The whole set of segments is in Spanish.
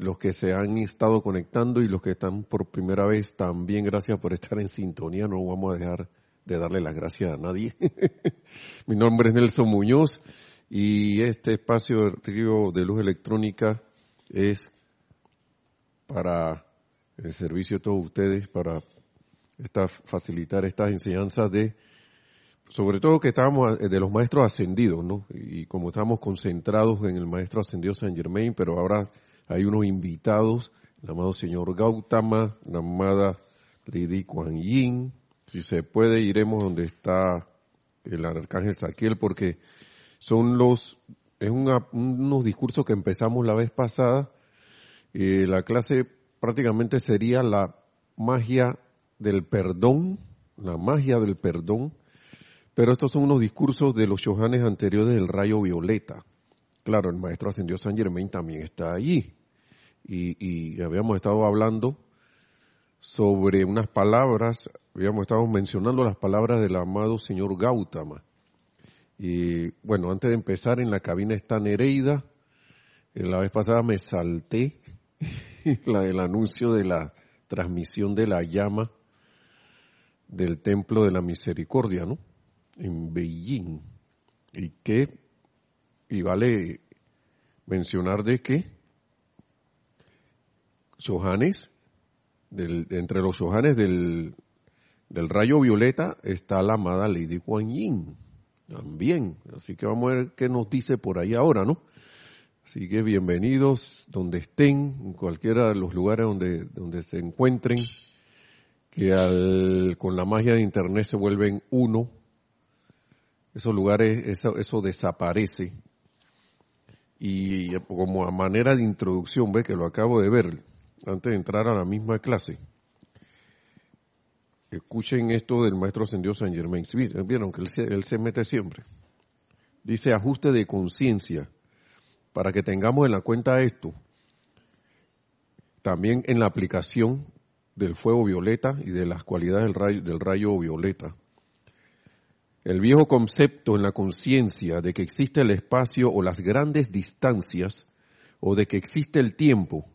los que se han estado conectando y los que están por primera vez también gracias por estar en sintonía. No vamos a dejar de darle las gracias a nadie. Mi nombre es Nelson Muñoz y este espacio de Río de Luz Electrónica es para el servicio de todos ustedes, para esta, facilitar estas enseñanzas de, sobre todo que estábamos de los maestros ascendidos, ¿no? Y como estamos concentrados en el maestro ascendido San Germain, pero ahora hay unos invitados, el amado señor Gautama, la amada Lady Kuan Yin. Si se puede, iremos donde está el arcángel Saquiel, porque son los, es unos discursos que empezamos la vez pasada. Eh, la clase prácticamente sería la magia del perdón, la magia del perdón, pero estos son unos discursos de los Shohanes anteriores del rayo violeta. Claro, el maestro ascendió San Germain también está allí y, habíamos estado hablando sobre unas palabras, habíamos estado mencionando las palabras del amado señor Gautama. Y bueno, antes de empezar, en la cabina está Nereida. La vez pasada me salté la, el anuncio de la transmisión de la llama del Templo de la Misericordia, ¿no? En Beijing. Y que, y vale mencionar de que Johannes, entre los Johannes del, del rayo violeta está la amada Lady Kuan Yin, también. Así que vamos a ver qué nos dice por ahí ahora, ¿no? Así que bienvenidos donde estén, en cualquiera de los lugares donde, donde se encuentren, que al, con la magia de Internet se vuelven uno. Esos lugares, eso, eso desaparece. Y como a manera de introducción, ve que lo acabo de ver, antes de entrar a la misma clase, escuchen esto del maestro ascendido San Germain. Vieron que él se, mete siempre. Dice ajuste de conciencia, para que tengamos en la cuenta esto. También en la aplicación del fuego violeta y de las cualidades del rayo, del rayo violeta. El viejo concepto en la conciencia de que existe el espacio o las grandes distancias o de que existe el tiempo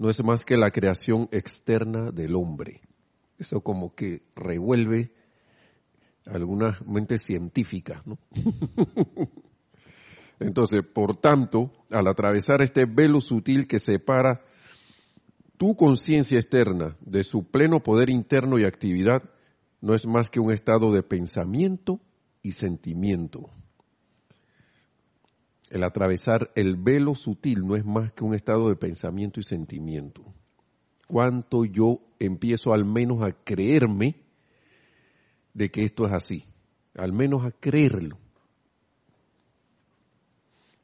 no es más que la creación externa del hombre. Eso como que revuelve algunas mentes científicas, ¿no? Entonces, por tanto, al atravesar este velo sutil que separa tu conciencia externa de su pleno poder interno y actividad, no es más que un estado de pensamiento y sentimiento. El atravesar el velo sutil no es más que un estado de pensamiento y sentimiento. ¿Cuánto yo empiezo al menos a creerme de que esto es así? Al menos a creerlo.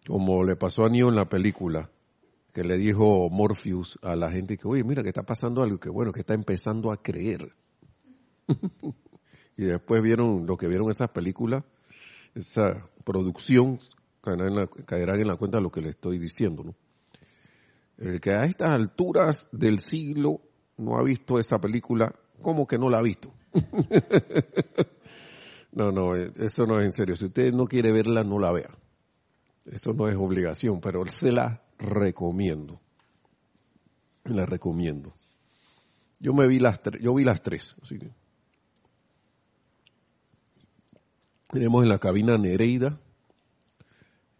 Como le pasó a Neo en la película, que le dijo Morpheus a la gente que, oye, mira que está pasando algo que bueno, que está empezando a creer. y después vieron lo que vieron esas películas, esa producción caerán en la, cuenta lo que le estoy diciendo. El que a estas alturas del siglo no ha visto esa película, ¿cómo que no la ha visto? no, no, eso no es en serio. Si usted no quiere verla, no la vea. Eso no es obligación, pero se la recomiendo. La recomiendo. Yo me vi las tres, yo vi las tres. Tenemos en la cabina Nereida,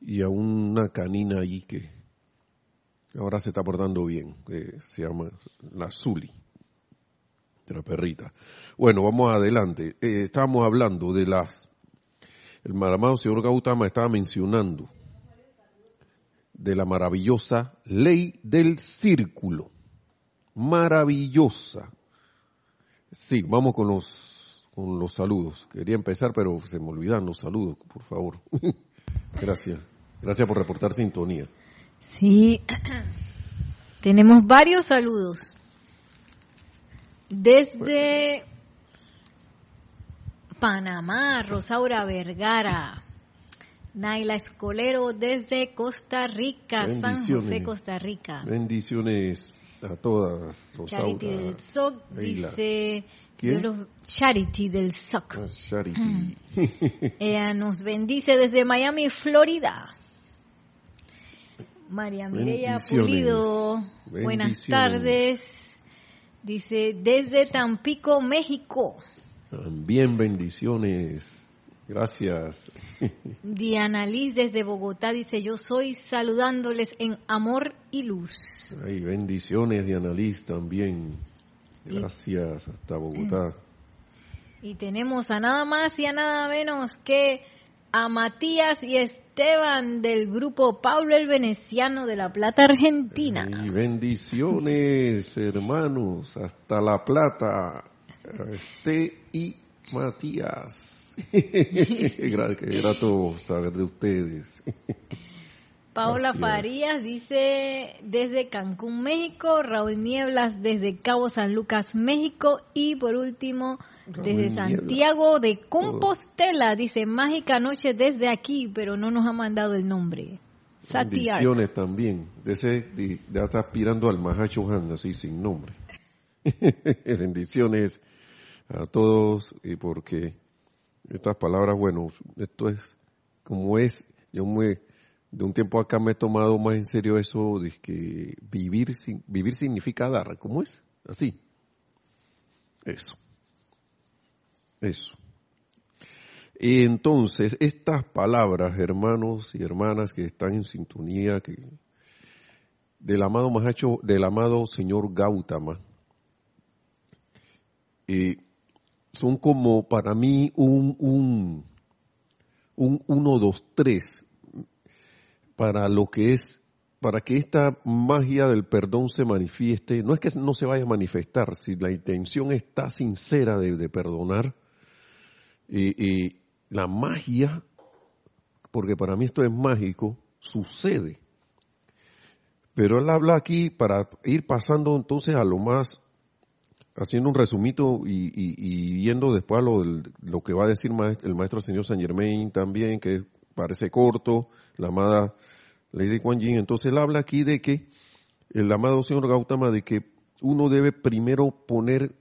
y a una canina allí que ahora se está portando bien, se llama la Zuli, de la perrita. Bueno, vamos adelante. Eh, estábamos hablando de las, el maramado señor Gautama estaba mencionando de la maravillosa ley del círculo. Maravillosa. Sí, vamos con los, con los saludos. Quería empezar, pero se me olvidan los saludos, por favor. Gracias. Gracias por reportar sintonía. Sí, tenemos varios saludos. Desde Panamá, Rosaura Vergara. Naila Escolero desde Costa Rica, San José, Costa Rica. Bendiciones a todas. Rosaura. Charity del SOC dice... Charity del SOC. Ah, Charity. Ella nos bendice desde Miami, Florida. María Mireya Pulido, buenas tardes. Dice, desde Tampico, México. También bendiciones. Gracias. Diana Liz desde Bogotá dice, yo soy saludándoles en amor y luz. Ay, bendiciones Diana Liz también. Gracias hasta Bogotá. Y tenemos a nada más y a nada menos que a Matías y Esteban del grupo Pablo el Veneciano de La Plata, Argentina. Y bendiciones, hermanos, hasta La Plata. Este y Matías. Qué grato saber de ustedes. Paola Farías dice desde Cancún, México, Raúl Nieblas desde Cabo San Lucas, México y por último desde Santiago de Compostela, dice mágica noche desde aquí, pero no nos ha mandado el nombre. Bendiciones también, de ese, ya está aspirando al Mahacho Han, así sin nombre. Bendiciones a todos y porque estas palabras, bueno, esto es como es, yo me de un tiempo acá me he tomado más en serio eso de que vivir, vivir significa dar. ¿Cómo es? Así. Eso. Eso. Y entonces, estas palabras, hermanos y hermanas que están en sintonía, que del amado Mahacho, del amado señor Gautama, eh, son como para mí un, un, un uno, dos, tres para lo que es, para que esta magia del perdón se manifieste, no es que no se vaya a manifestar, si la intención está sincera de, perdonar, y, la magia, porque para mí esto es mágico, sucede. Pero él habla aquí para ir pasando entonces a lo más, haciendo un resumito y, yendo después a lo, lo, que va a decir el maestro señor San Germain también, que parece corto, la amada Lady Kuan Yin. Entonces él habla aquí de que el amado señor Gautama, de que uno debe primero poner,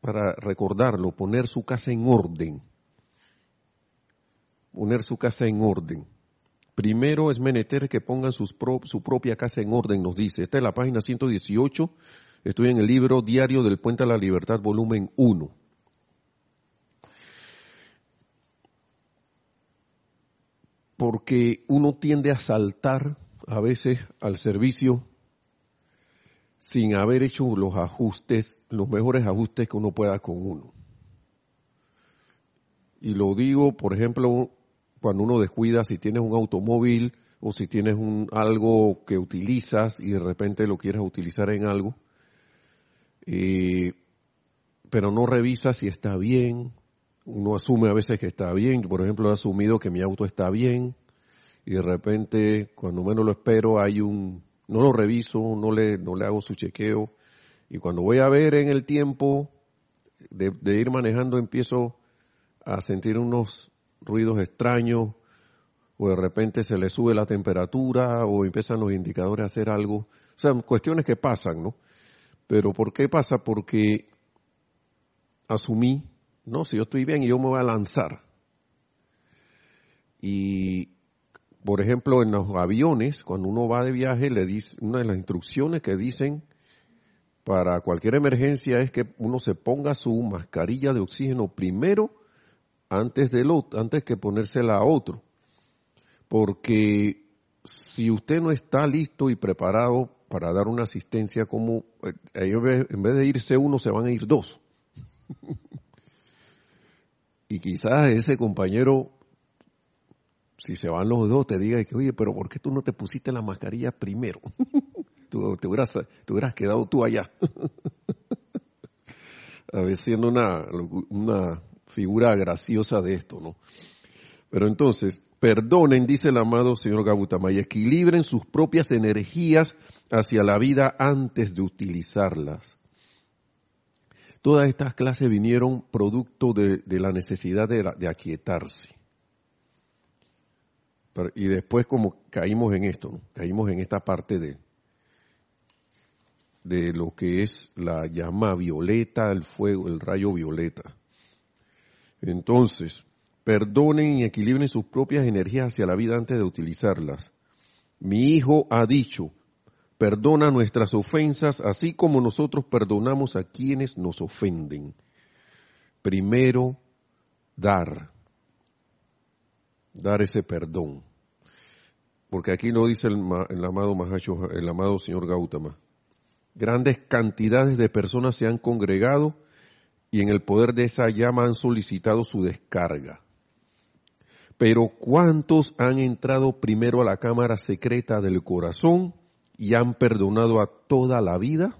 para recordarlo, poner su casa en orden. Poner su casa en orden. Primero es menester que pongan sus su propia casa en orden, nos dice. Esta es la página 118. Estoy en el libro Diario del Puente a la Libertad, volumen 1. porque uno tiende a saltar a veces al servicio sin haber hecho los ajustes, los mejores ajustes que uno pueda con uno. Y lo digo, por ejemplo, cuando uno descuida si tienes un automóvil o si tienes un, algo que utilizas y de repente lo quieres utilizar en algo, eh, pero no revisas si está bien, uno asume a veces que está bien, por ejemplo he asumido que mi auto está bien y de repente cuando menos lo espero hay un, no lo reviso, no le, no le hago su chequeo y cuando voy a ver en el tiempo de, ir manejando empiezo a sentir unos ruidos extraños o de repente se le sube la temperatura o empiezan los indicadores a hacer algo. O sea, cuestiones que pasan, ¿no? Pero ¿por qué pasa? Porque asumí no, si yo estoy bien y yo me voy a lanzar. Y, por ejemplo, en los aviones, cuando uno va de viaje, le dice, una de las instrucciones que dicen para cualquier emergencia es que uno se ponga su mascarilla de oxígeno primero antes de lo, antes que ponérsela a otro. Porque si usted no está listo y preparado para dar una asistencia como, eh, en vez de irse uno, se van a ir dos. Y quizás ese compañero, si se van los dos, te diga que, oye, pero ¿por qué tú no te pusiste la mascarilla primero? tú, te, hubieras, te hubieras quedado tú allá. A ver, siendo una, una figura graciosa de esto, ¿no? Pero entonces, perdonen, dice el amado señor Gabutama, y equilibren sus propias energías hacia la vida antes de utilizarlas. Todas estas clases vinieron producto de, la necesidad de, aquietarse. y después como caímos en esto, caímos en esta parte de, de lo que es la llama violeta, el fuego, el rayo violeta. Entonces, perdonen y equilibren sus propias energías hacia la vida antes de utilizarlas. Mi hijo ha dicho, perdona nuestras ofensas así como nosotros perdonamos a quienes nos ofenden. Primero, dar. Dar ese perdón. Porque aquí no dice el, amado Mahacho, el amado señor Gautama. Grandes cantidades de personas se han congregado y en el poder de esa llama han solicitado su descarga. Pero ¿cuántos han entrado primero a la cámara secreta del corazón y han perdonado a toda la vida?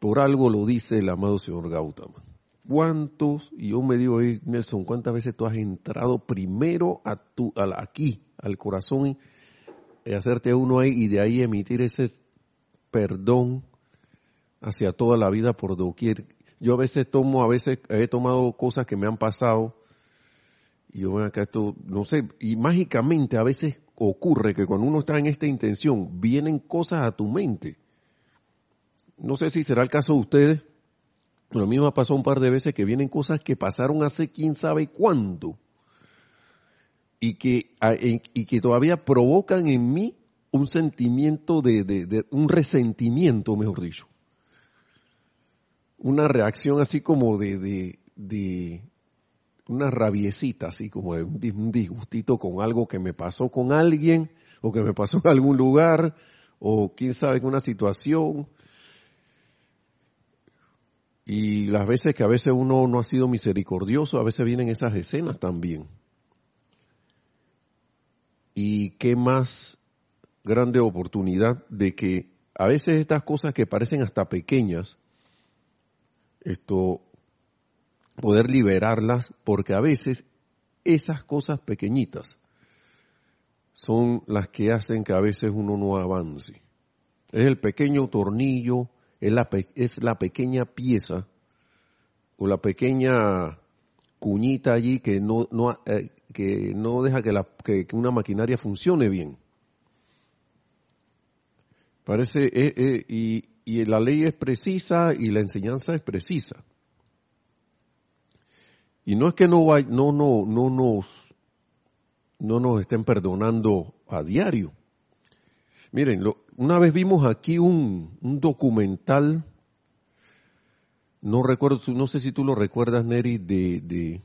Por algo lo dice el amado señor Gautama. ¿Cuántos, y yo me digo ahí, Nelson, cuántas veces tú has entrado primero a tu, aquí, al corazón, y hacerte uno ahí y de ahí emitir ese perdón hacia toda la vida por doquier. Yo a veces tomo, a veces he tomado cosas que me han pasado y yo acá esto, no sé, y mágicamente a veces ocurre que cuando uno está en esta intención, vienen cosas a tu mente. No sé si será el caso de ustedes, pero a mí me ha pasado un par de veces que vienen cosas que pasaron hace quién sabe cuándo y que, y que todavía provocan en mí un sentimiento de, de, un resentimiento, mejor dicho. Una reacción así como de, de, una rabiecita, así como un disgustito con algo que me pasó con alguien o que me pasó en algún lugar o quién sabe en una situación. Y las veces que a veces uno no ha sido misericordioso, a veces vienen esas escenas también. Y qué más grande oportunidad de que a veces estas cosas que parecen hasta pequeñas, esto poder liberarlas, porque a veces esas cosas pequeñitas son las que hacen que a veces uno no avance. Es el pequeño tornillo, es la, es la pequeña pieza o la pequeña cuñita allí que no, no, eh, que no deja que, la, que, una maquinaria funcione bien. Parece, eh, eh, y, y la ley es precisa y la enseñanza es precisa. Y no es que no, no, no, no, nos, no nos estén perdonando a diario. Miren, una vez vimos aquí un, un, documental, no recuerdo, no sé si tú lo recuerdas, Neri, de, de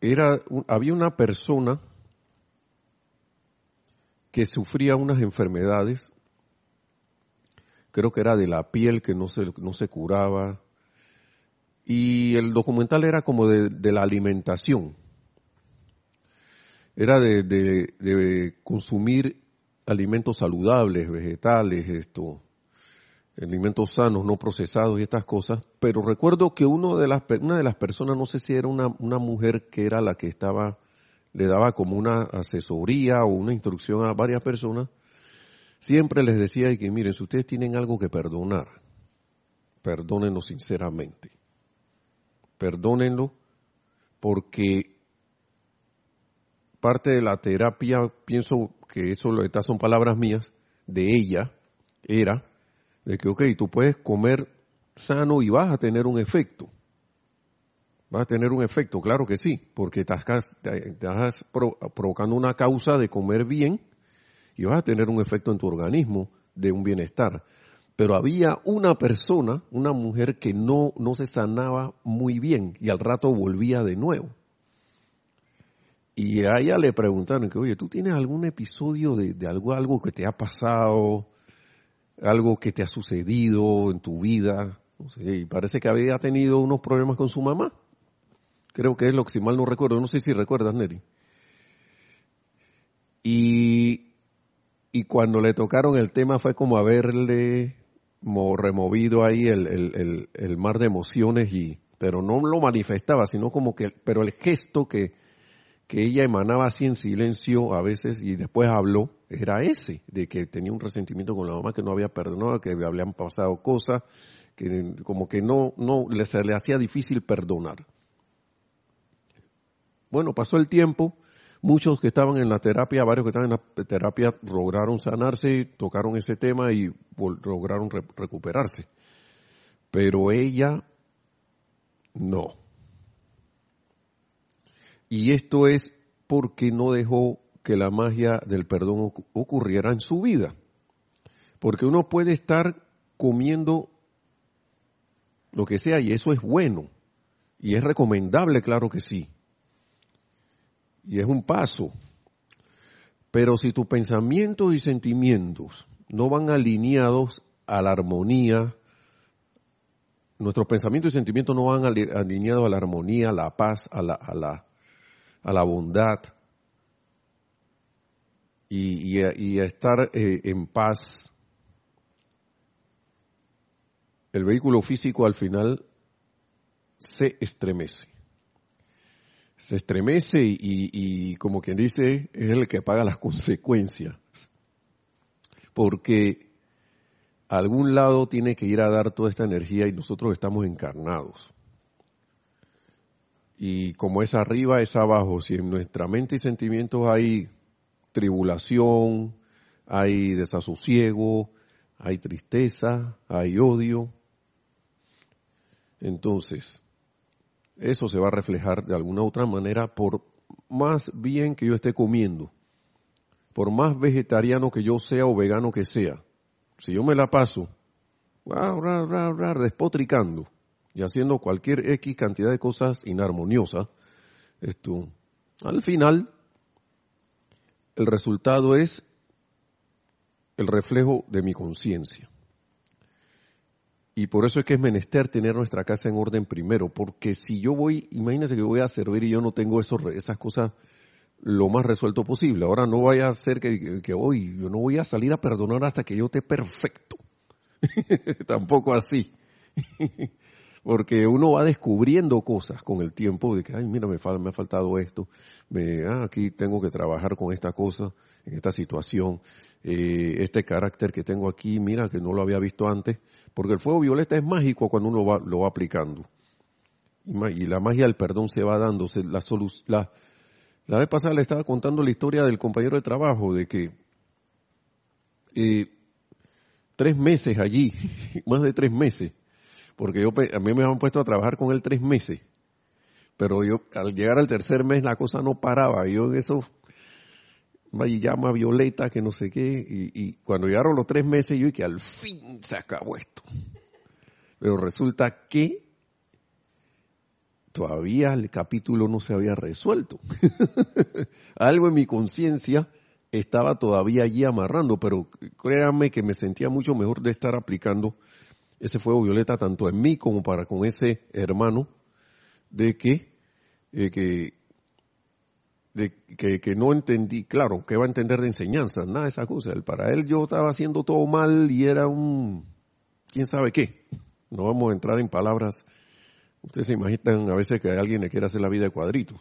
era, había una persona que sufría unas enfermedades, creo que era de la piel que no se, no se curaba, y el documental era como de, la alimentación. Era de, consumir alimentos saludables, vegetales, esto, alimentos sanos, no procesados y estas cosas. Pero recuerdo que uno de las, una de las personas, no sé si era una, una mujer que era la que estaba, le daba como una asesoría o una instrucción a varias personas, siempre les decía que miren, si ustedes tienen algo que perdonar, perdónenos sinceramente perdónenlo, porque parte de la terapia, pienso que eso, estas son palabras mías, de ella, era de que, ok, tú puedes comer sano y vas a tener un efecto. Vas a tener un efecto, claro que sí, porque estás, estás provocando una causa de comer bien y vas a tener un efecto en tu organismo de un bienestar pero había una persona, una mujer que no, no se sanaba muy bien y al rato volvía de nuevo. Y a ella le preguntaron que, oye, ¿tú tienes algún episodio de, algo, algo que te ha pasado, algo que te ha sucedido en tu vida? y parece que había tenido unos problemas con su mamá. Creo que es lo que si mal no recuerdo, no sé si recuerdas, Neri. Y, y cuando le tocaron el tema fue como haberle removido ahí el, el, mar de emociones y pero no lo manifestaba sino como que pero el gesto que que ella emanaba así en silencio a veces y después habló, era ese, de que tenía un resentimiento con la mamá, que no había perdonado, que habían pasado cosas, que como que no, no se le hacía difícil perdonar. Bueno, pasó el tiempo, muchos que estaban en la terapia, varios que estaban en la terapia lograron sanarse, tocaron ese tema y lograron recuperarse. Pero ella no. Y esto es porque no dejó que la magia del perdón ocurriera en su vida. Porque uno puede estar comiendo lo que sea y eso es bueno. Y es recomendable, claro que sí. Y es un paso. Pero si tus pensamientos y sentimientos no van alineados a la armonía, nuestros pensamientos y sentimientos no van alineados a la armonía, a la paz, a la, a la, a la bondad y, a, estar eh, en paz. El vehículo físico al final se estremece. Se estremece y, y como quien dice, es el que paga las consecuencias. Porque a algún lado tiene que ir a dar toda esta energía y nosotros estamos encarnados. Y como es arriba, es abajo. Si en nuestra mente y sentimientos hay tribulación, hay desasosiego, hay tristeza, hay odio, entonces eso se va a reflejar de alguna u otra manera por más bien que yo esté comiendo, por más vegetariano que yo sea o vegano que sea. Si yo me la paso despotricando, y haciendo cualquier X cantidad de cosas inarmoniosas, esto, al final, el resultado es el reflejo de mi conciencia. Y por eso es que es menester tener nuestra casa en orden primero, porque si yo voy, imagínense que voy a servir y yo no tengo eso, esas cosas lo más resuelto posible. Ahora no vaya a ser que, que hoy yo no voy a salir a perdonar hasta que yo esté perfecto. Tampoco así porque uno va descubriendo cosas con el tiempo de que, ay, mira, me, me ha faltado esto, me, ah, aquí tengo que trabajar con esta cosa, en esta situación, eh, este carácter que tengo aquí, mira, que no lo había visto antes, porque el fuego violeta es mágico cuando uno va, lo va aplicando. Y, la magia del perdón se va dando. la, la, la vez pasada le estaba contando la historia del compañero de trabajo, de que eh, tres meses allí, más de tres meses, porque yo, a mí me han puesto a trabajar con él tres meses, pero yo al llegar al tercer mes la cosa no paraba, yo en eso llama Violeta, que no sé qué, y, cuando llegaron los tres meses yo y que al fin se acabó esto. Pero resulta que todavía el capítulo no se había resuelto. Algo en mi conciencia estaba todavía allí amarrando, pero créanme que me sentía mucho mejor de estar aplicando ese fuego violeta tanto en mí como para con ese hermano de que, eh, que, de, que, que, no entendí, claro, que va a entender de enseñanza, nada de esa cosa. Para él yo estaba haciendo todo mal y era un, quién sabe qué. No vamos a entrar en palabras. Ustedes se imaginan a veces que alguien le quiere hacer la vida de cuadritos.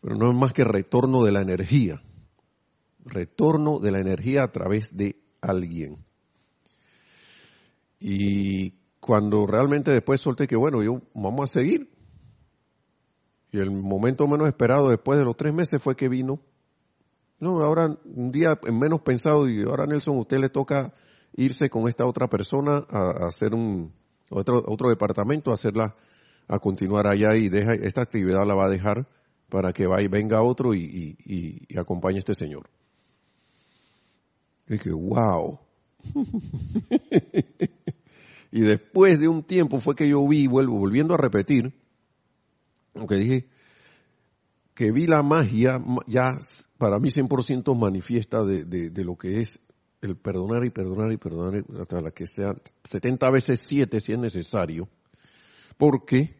Pero no es más que retorno de la energía. Retorno de la energía a través de alguien. Y cuando realmente después solté que, bueno, yo vamos a seguir. Y el momento menos esperado después de los tres meses fue que vino. No, ahora un día menos pensado y ahora Nelson, usted le toca irse con esta otra persona a, hacer un otro, otro departamento, hacerla, a continuar allá y deja, esta actividad la va a dejar para que vaya, venga otro y, y, y acompañe a este señor. Y que, wow. y después de un tiempo fue que yo vi, vuelvo, volviendo a repetir, aunque dije que vi la magia ya para mí 100% manifiesta de, lo que es el perdonar y perdonar y perdonar hasta la que sea 70 veces 7 si es necesario, porque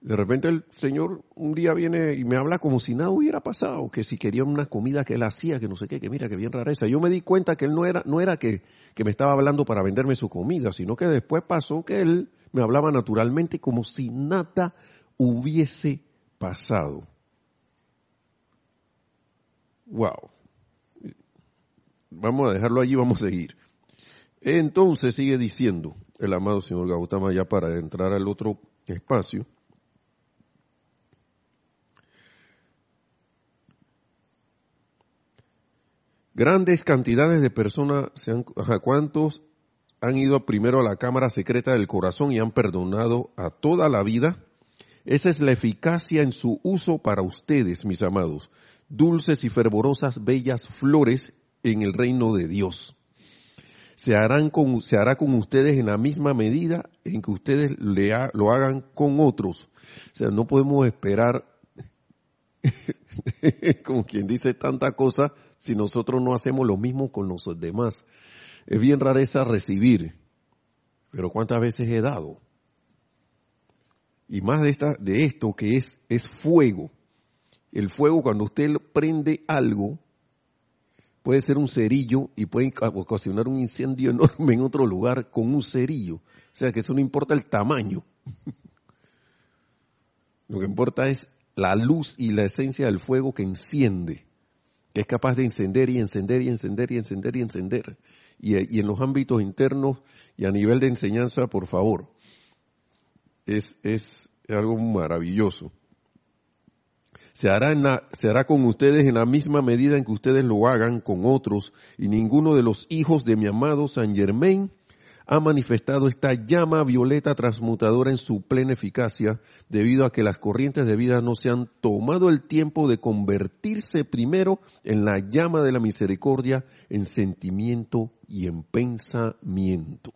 de repente el Señor un día viene y me habla como si nada hubiera pasado, que si quería una comida que él hacía, que no sé qué, que mira, que bien rareza. Yo me di cuenta que él no era, no era que, que me estaba hablando para venderme su comida, sino que después pasó que él me hablaba naturalmente como si nada hubiese pasado. Wow. Vamos a dejarlo allí, vamos a seguir. Entonces sigue diciendo el amado señor Gautama ya para entrar al otro espacio. Grandes cantidades de personas, se han, ¿cuántos han ido primero a la cámara secreta del corazón y han perdonado a toda la vida? Esa es la eficacia en su uso para ustedes, mis amados, dulces y fervorosas, bellas flores en el reino de Dios. Se, harán con, se hará con ustedes en la misma medida en que ustedes lo hagan con otros. O sea, no podemos esperar, como quien dice tanta cosa, si nosotros no hacemos lo mismo con los demás. Es bien rareza recibir, pero ¿cuántas veces he dado? Y más de, esta, de esto que es, es fuego. El fuego cuando usted prende algo, puede ser un cerillo y puede ocasionar un incendio enorme en otro lugar con un cerillo. O sea que eso no importa el tamaño. Lo que importa es la luz y la esencia del fuego que enciende que es capaz de encender y encender y encender y encender y encender. Y, en los ámbitos internos y a nivel de enseñanza, por favor, es, es algo maravilloso. Se hará, en se hará con ustedes en la misma medida en que ustedes lo hagan con otros, y ninguno de los hijos de mi amado San Germain ha manifestado esta llama violeta transmutadora en su plena eficacia debido a que las corrientes de vida no se han tomado el tiempo de convertirse primero en la llama de la misericordia en sentimiento y en pensamiento.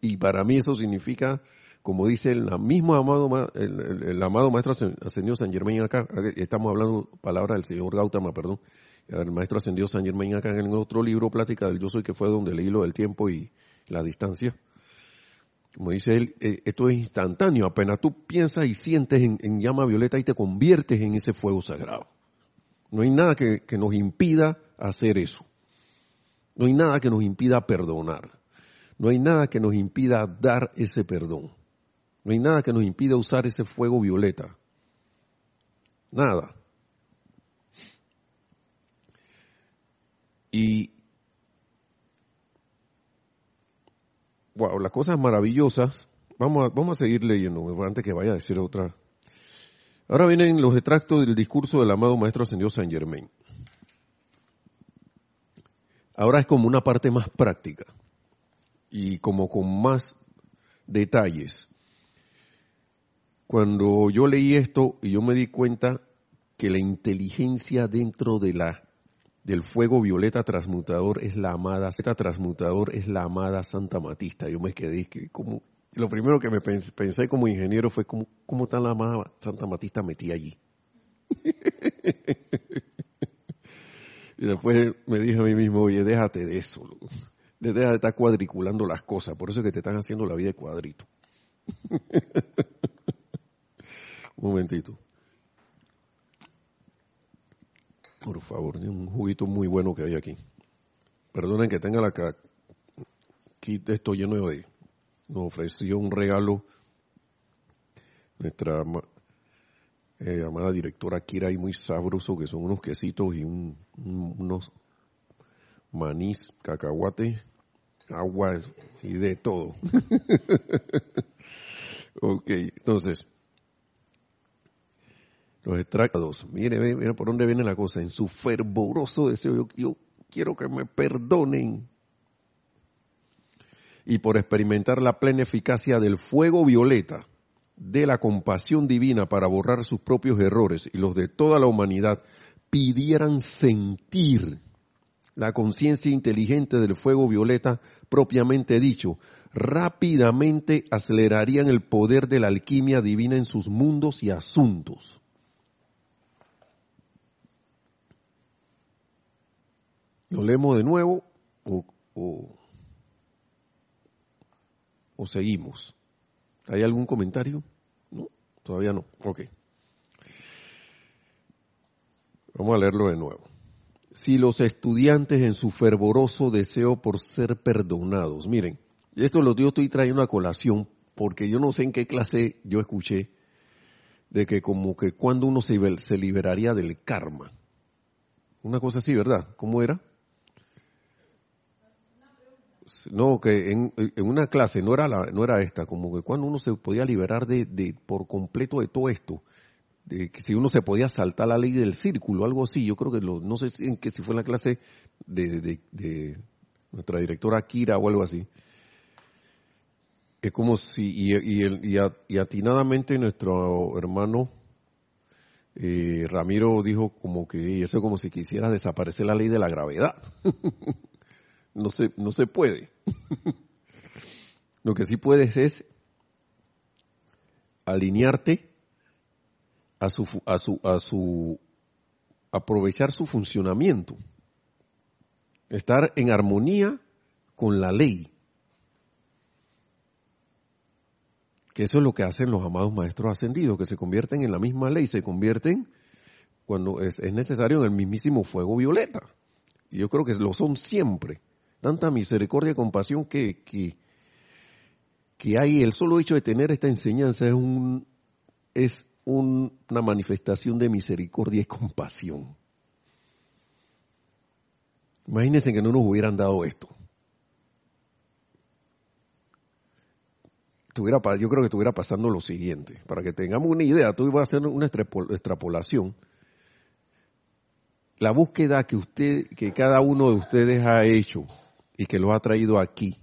Y para mí eso significa, como dice el mismo amado, el, amado maestro ascendido San Germain acá, estamos hablando palabra del señor Gautama, perdón, el maestro ascendió San Germain acá en otro libro, Plática del Yo Soy, que fue donde leí lo del tiempo y la distancia. Como dice él, eh, esto es instantáneo. Apenas tú piensas y sientes en, llama violeta y te conviertes en ese fuego sagrado. No hay nada que nos impida hacer eso. No hay nada que nos impida perdonar. No hay nada que nos impida dar ese perdón. No hay nada que nos impida usar ese fuego violeta. Nada. Y, wow, las cosas maravillosas, vamos a, vamos a seguir leyendo, antes que vaya a decir otra. Ahora vienen los extractos del discurso del amado Maestro Ascendido San Germain. Ahora es como una parte más práctica y como con más detalles. Cuando yo leí esto y yo me di cuenta que la inteligencia dentro de la del fuego violeta transmutador es la amada, transmutador es la amada Santa Matista. Yo me quedé que como, lo primero que me pensé, como ingeniero fue cómo, cómo está la amada Santa Matista metida allí. y después me dije a mí mismo, oye, déjate de eso, deja de estar cuadriculando las cosas, por eso es que te están haciendo la vida de cuadrito. Un momentito. Por favor, un juguito muy bueno que hay aquí. Perdonen que tenga la aquí esto lleno de nos ofreció un regalo nuestra eh, amada directora Kira y muy sabroso que son unos quesitos y unos manís, cacahuate, agua y de todo. ok, entonces los extractos. Mire, mire por dónde viene la cosa. En su fervoroso deseo, yo, quiero que me perdonen. Y por experimentar la plena eficacia del fuego violeta, de la compasión divina para borrar sus propios errores y los de toda la humanidad, pidieran sentir la conciencia inteligente del fuego violeta propiamente dicho, rápidamente acelerarían el poder de la alquimia divina en sus mundos y asuntos. ¿Lo leemos de nuevo o, o, seguimos? ¿Hay algún comentario? No, todavía no. Ok. Vamos a leerlo de nuevo. Si los estudiantes en su fervoroso deseo por ser perdonados, miren, esto lo yo estoy trayendo a colación porque yo no sé en qué clase yo escuché de que como que cuando uno se, se liberaría del karma. Una cosa así, ¿verdad? ¿Cómo era? No, que en, una clase no era la, no era esta, como que cuando uno se podía liberar de, de por completo de todo esto, de que si uno se podía saltar la ley del círculo, algo así. Yo creo que lo, no sé en que si fue en la clase de, nuestra directora Kira o algo así. Es como si, y, y, y, atinadamente nuestro hermano eh, Ramiro dijo como que eso como si quisiera desaparecer la ley de la gravedad. no se, no se puede. Lo que sí puedes es alinearte a su, a su, a su, aprovechar su funcionamiento. Estar en armonía con la ley. Que eso es lo que hacen los amados maestros ascendidos, que se convierten en la misma ley, se convierten cuando es, necesario en el mismísimo fuego violeta. Y yo creo que lo son siempre. Tanta misericordia y compasión que, que, que hay, el solo hecho de tener esta enseñanza es un, es una manifestación de misericordia y compasión. Imagínense que no nos hubieran dado esto. yo creo que estuviera pasando lo siguiente. Para que tengamos una idea, tú ibas a hacer una extrapolación. La búsqueda que usted, que cada uno de ustedes ha hecho y que lo ha traído aquí,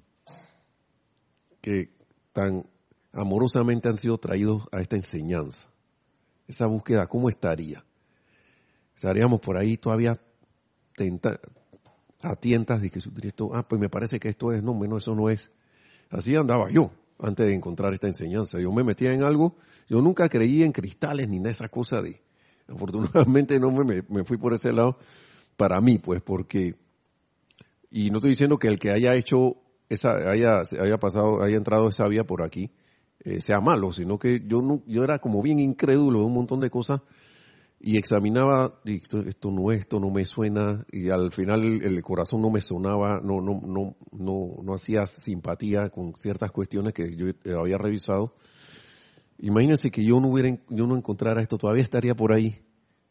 que tan amorosamente han sido traídos a esta enseñanza. Esa búsqueda, ¿cómo estaría? Estaríamos por ahí todavía a tientas de que ah, pues me parece que esto es, no, menos eso no es. Así andaba yo antes de encontrar esta enseñanza. Yo me metía en algo, yo nunca creí en cristales ni en esa cosa de, afortunadamente no me, me fui por ese lado para mí, pues, porque, y no estoy diciendo que el que haya hecho esa, haya, haya pasado, haya entrado esa vía por aquí, eh, sea malo, sino que yo no, yo era como bien incrédulo de un montón de cosas y examinaba y esto, esto, no esto no me suena y al final el, corazón no me sonaba no no no no no hacía simpatía con ciertas cuestiones que yo había revisado. Imagínense que yo no hubiera yo no encontrara esto todavía estaría por ahí.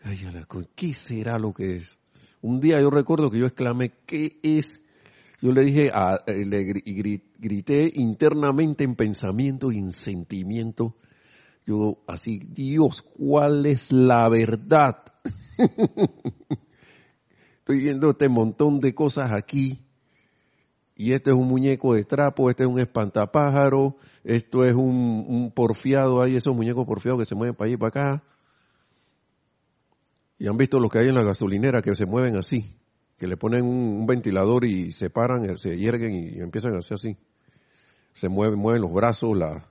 Ay qué será lo que es un día yo recuerdo que yo exclamé qué es yo le dije a, eh, le grité internamente en pensamiento y en sentimiento yo así, Dios, ¿cuál es la verdad? Estoy viendo este montón de cosas aquí. Y este es un muñeco de trapo, este es un espantapájaro, esto es un, porfiado, hay esos muñecos porfiados que se mueven para allá y para acá. Y han visto lo que hay en la gasolinera que se mueven así, que le ponen un, ventilador y se paran, se hierguen y, empiezan a hacer así. Se mueven, mueven los brazos, la,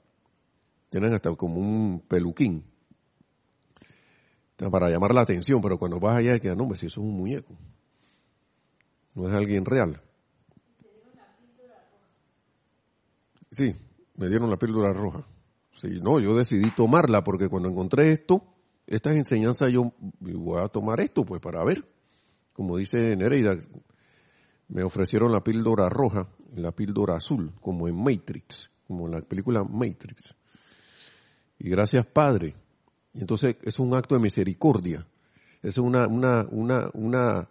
tienen hasta como un peluquín para llamar la atención, pero cuando vas allá, que no, si eso es un muñeco, no es alguien real. Sí, me dieron la píldora roja. Sí, no, yo decidí tomarla porque cuando encontré esto, estas enseñanzas, yo voy a tomar esto, pues para ver. Como dice Nereida, me ofrecieron la píldora roja y la píldora azul, como en Matrix, como en la película Matrix. Y gracias Padre. Y entonces es un acto de misericordia. Es una, una, una, una,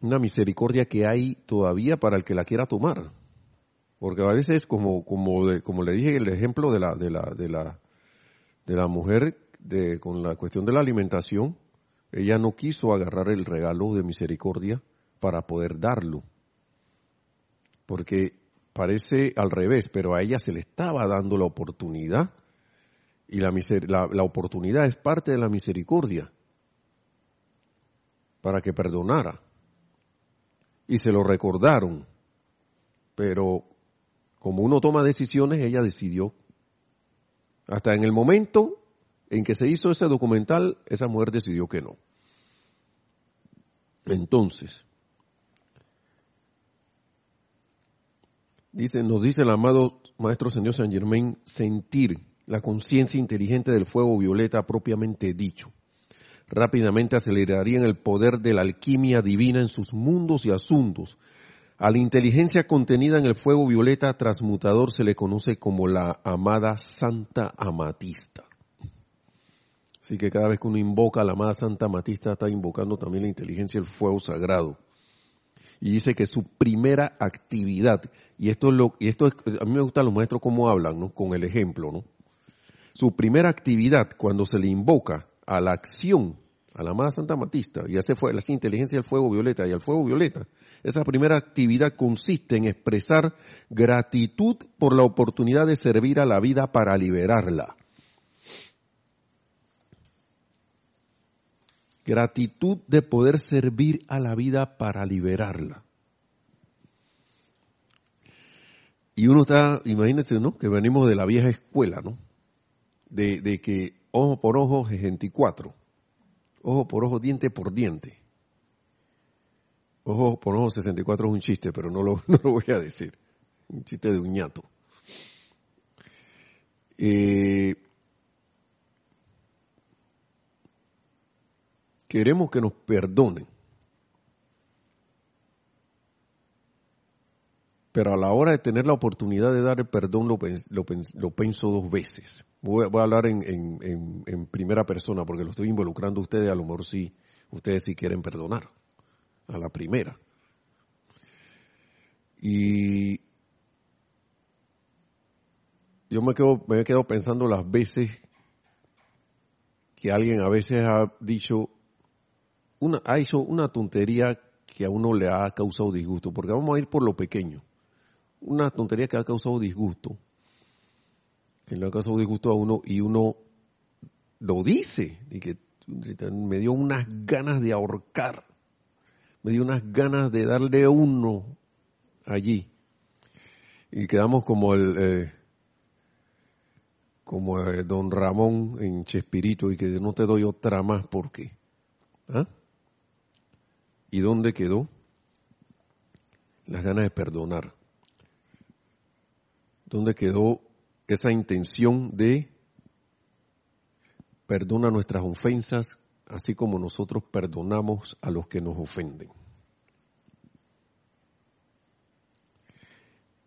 una misericordia que hay todavía para el que la quiera tomar. Porque a veces, como, como, como le dije el ejemplo de la, de la, de la, de la mujer de, con la cuestión de la alimentación, ella no quiso agarrar el regalo de misericordia para poder darlo. Porque parece al revés, pero a ella se le estaba dando la oportunidad y la, oportunidad es parte de la misericordia para que perdonara. Y se lo recordaron. Pero como uno toma decisiones, ella decidió. Hasta en el momento en que se hizo ese documental, esa mujer decidió que no. Entonces, dice, nos dice el amado Maestro Señor San Germain, sentir la conciencia inteligente del fuego violeta propiamente dicho. Rápidamente acelerarían el poder de la alquimia divina en sus mundos y asuntos. A la inteligencia contenida en el fuego violeta transmutador se le conoce como la amada Santa Amatista. Así que cada vez que uno invoca a la amada Santa Matista, está invocando también la inteligencia del fuego sagrado. Y dice que su primera actividad, y esto es lo, y esto es, a mí me gustan los maestros cómo hablan, ¿no? Con el ejemplo, ¿no? Su primera actividad cuando se le invoca a la acción a la amada Santa Matista y hace la inteligencia del fuego violeta y al fuego violeta, esa primera actividad consiste en expresar gratitud por la oportunidad de servir a la vida para liberarla. Gratitud de poder servir a la vida para liberarla. Y uno está, imagínense, ¿no? Que venimos de la vieja escuela, ¿no? De, que ojo por ojo es 24 ojo por ojo, diente por diente. Ojo por ojo 64 es un chiste, pero no lo, no lo voy a decir. Un chiste de un. Eh, queremos que nos perdonen. Pero a la hora de tener la oportunidad de dar el perdón lo, pienso dos veces. Voy, a hablar en, primera persona porque lo estoy involucrando a ustedes, a lo mejor sí, ustedes sí quieren perdonar. A la primera. Y yo me quedo, me he quedado pensando las veces que alguien a veces ha dicho, ha hecho una tontería que a uno le ha causado disgusto, porque vamos a ir por lo pequeño una tontería que ha causado disgusto, que le ha causado disgusto a uno y uno lo dice, y que me dio unas ganas de ahorcar, me dio unas ganas de darle uno allí. Y quedamos como el, eh, como eh, don Ramón en Chespirito y que no te doy otra más porque. ¿Ah? ¿Y dónde quedó? Las ganas de perdonar. ¿Dónde quedó esa intención de perdona nuestras ofensas, así como nosotros perdonamos a los que nos ofenden?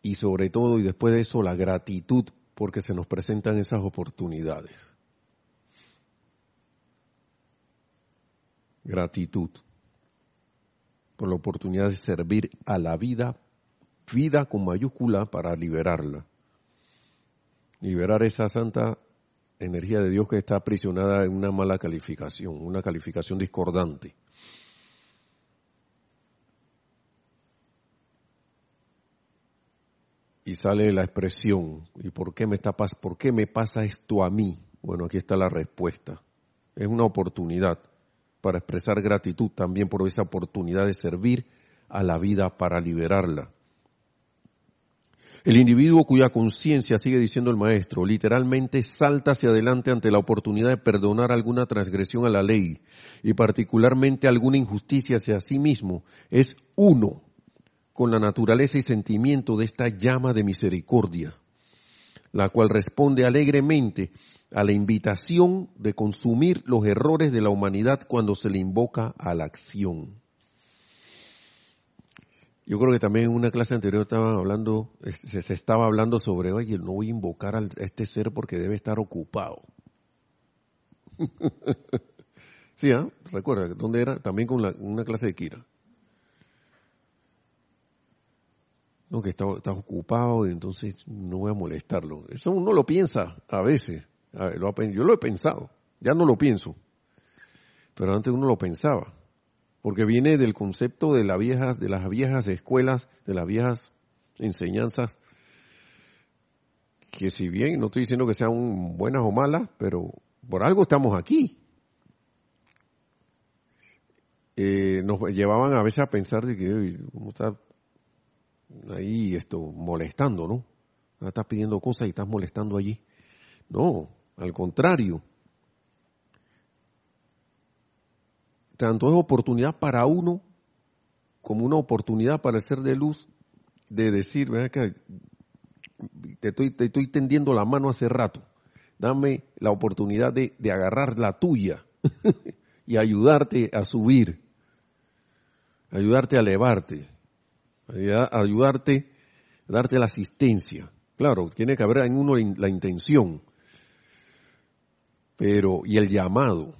Y sobre todo, y después de eso, la gratitud porque se nos presentan esas oportunidades. Gratitud por la oportunidad de servir a la vida, vida con mayúscula para liberarla liberar esa santa energía de Dios que está aprisionada en una mala calificación, una calificación discordante. Y sale la expresión, ¿y por qué me, está, por qué me pasa esto a mí? Bueno, aquí está la respuesta. Es una oportunidad para expresar gratitud también por esa oportunidad de servir a la vida para liberarla. El individuo cuya conciencia, sigue diciendo el maestro, literalmente salta hacia adelante ante la oportunidad de perdonar alguna transgresión a la ley y particularmente alguna injusticia hacia sí mismo, es uno con la naturaleza y sentimiento de esta llama de misericordia, la cual responde alegremente a la invitación de consumir los errores de la humanidad cuando se le invoca a la acción. Yo creo que también en una clase anterior estaban hablando, se, estaba hablando sobre, oye, no voy a invocar a este ser porque debe estar ocupado. sí, ¿ah? Recuerda, ¿dónde era? También con una clase de Kira. No, que está, ocupado y entonces no voy a molestarlo. Eso uno lo piensa a veces. Yo lo he pensado, ya no lo pienso. Pero antes uno lo pensaba porque viene del concepto de, las viejas, de las viejas escuelas, de las viejas enseñanzas, que si bien no estoy diciendo que sean buenas o malas, pero por algo estamos aquí. Eh, nos llevaban a veces a pensar de que, ¿cómo está ahí esto molestando, no? Estás pidiendo cosas y estás molestando allí. No, al contrario. tanto es oportunidad para uno como una oportunidad para el ser de luz de decir, que te estoy, te estoy tendiendo la mano hace rato, dame la oportunidad de, de agarrar la tuya y ayudarte a subir, ayudarte a elevarte, ayudarte, darte la asistencia. Claro, tiene que haber en uno la intención. Pero, y el llamado.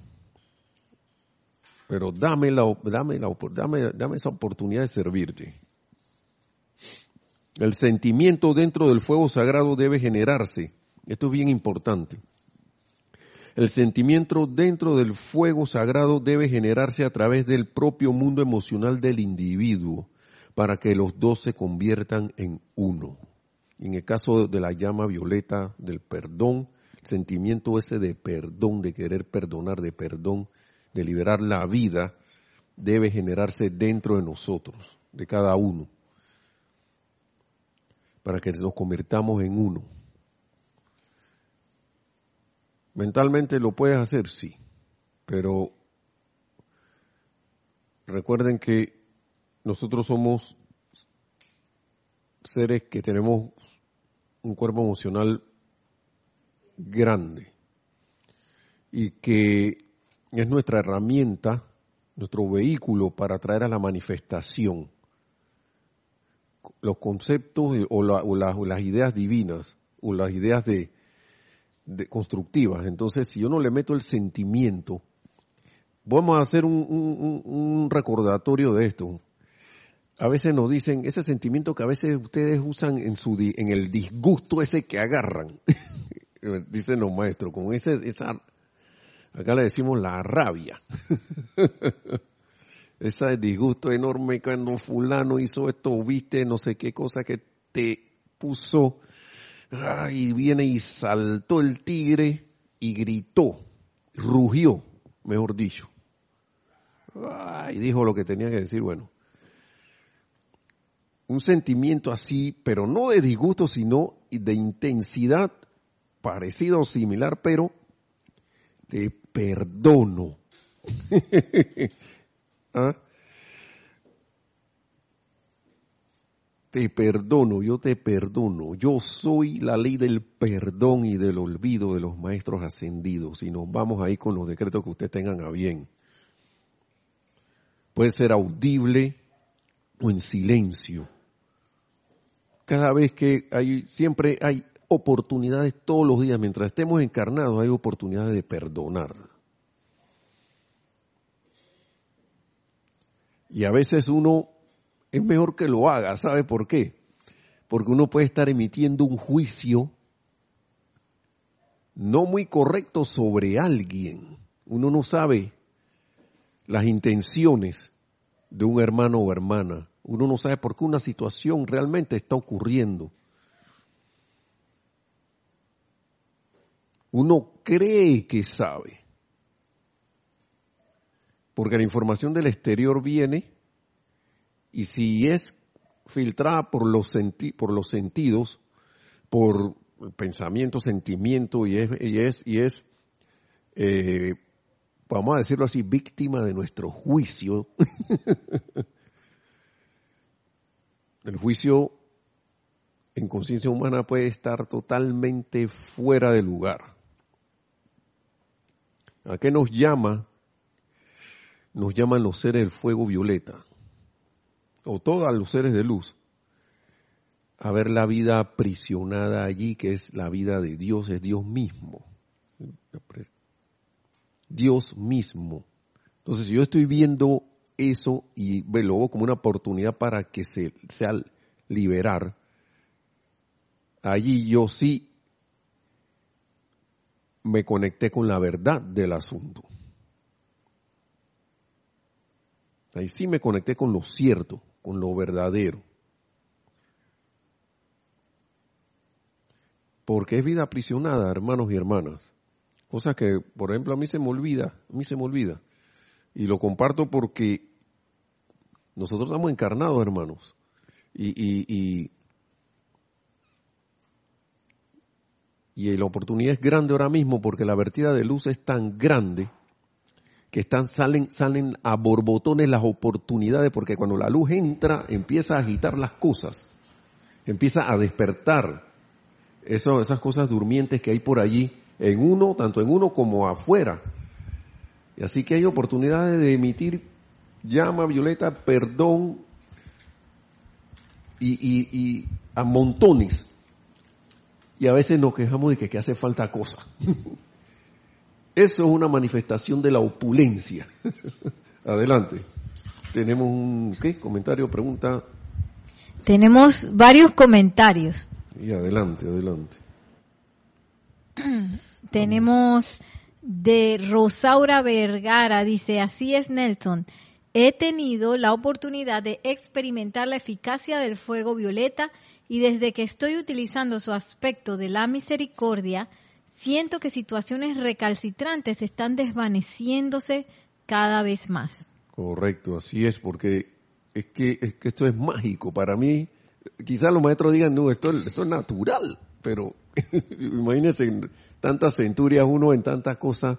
Pero dame, la, dame, la, dame, dame esa oportunidad de servirte. El sentimiento dentro del fuego sagrado debe generarse. Esto es bien importante. El sentimiento dentro del fuego sagrado debe generarse a través del propio mundo emocional del individuo para que los dos se conviertan en uno. En el caso de la llama violeta del perdón, sentimiento ese de perdón, de querer perdonar, de perdón, de liberar la vida, debe generarse dentro de nosotros, de cada uno, para que nos convirtamos en uno. Mentalmente lo puedes hacer, sí, pero recuerden que nosotros somos seres que tenemos un cuerpo emocional grande y que es nuestra herramienta, nuestro vehículo para traer a la manifestación los conceptos o, las ideas divinas o las ideas de, constructivas. Entonces, si yo no le meto el sentimiento, vamos a hacer un, recordatorio de esto. A veces nos dicen ese sentimiento que a veces ustedes usan en su en el disgusto ese que agarran, dicen los maestros, con ese esa acá le decimos la rabia. ese disgusto enorme cuando fulano hizo esto, viste no sé qué cosa que te puso y viene y saltó el tigre y gritó, rugió, mejor dicho. y dijo lo que tenía que decir, bueno. Un sentimiento así, pero no de disgusto, sino de intensidad parecida o similar, pero de perdono. ¿Ah? te perdono, yo te perdono. Yo soy la ley del perdón y del olvido de los maestros ascendidos. Y nos vamos ahí con los decretos que ustedes tengan a bien. Puede ser audible o en silencio. Cada vez que hay, siempre hay oportunidades todos los días, mientras estemos encarnados, hay oportunidades de perdonar. Y a veces uno es mejor que lo haga. ¿Sabe por qué? Porque uno puede estar emitiendo un juicio no muy correcto sobre alguien. Uno no sabe las intenciones de un hermano o hermana. Uno no sabe por qué una situación realmente está ocurriendo. Uno cree que sabe. Porque la información del exterior viene y si es filtrada por los, por los sentidos, por pensamiento, sentimiento y es, y es, y es eh, vamos a decirlo así, víctima de nuestro juicio. El juicio en conciencia humana puede estar totalmente fuera de lugar. ¿A qué nos llama? Nos llaman los seres del fuego violeta o todos los seres de luz, a ver la vida aprisionada allí, que es la vida de Dios, es Dios mismo. Dios mismo. Entonces, si yo estoy viendo eso y veo como una oportunidad para que se sea liberar, allí yo sí me conecté con la verdad del asunto. Ahí sí me conecté con lo cierto con lo verdadero. Porque es vida aprisionada, hermanos y hermanas. Cosa que, por ejemplo, a mí se me olvida, a mí se me olvida. Y lo comparto porque nosotros estamos encarnados, hermanos. Y, y la oportunidad es grande ahora mismo porque la vertida de luz es tan grande que están, salen, salen a borbotones las oportunidades, porque cuando la luz entra, empieza a agitar las cosas, empieza a despertar eso, esas cosas durmientes que hay por allí, en uno, tanto en uno como afuera. Y así que hay oportunidades de emitir llama, violeta, perdón, y, y, y a montones. Y a veces nos quejamos de que, que hace falta cosa. Eso es una manifestación de la opulencia. Adelante. Tenemos un, ¿qué? Comentario, pregunta. Tenemos varios comentarios. Y adelante, adelante. Tenemos de Rosaura Vergara, dice, así es Nelson, he tenido la oportunidad de experimentar la eficacia del fuego violeta y desde que estoy utilizando su aspecto de la misericordia, siento que situaciones recalcitrantes están desvaneciéndose cada vez más. Correcto, así es, porque es que, es que esto es mágico. Para mí, quizás los maestros digan, no, esto, esto es natural, pero imagínense tantas centurias uno en tantas cosas,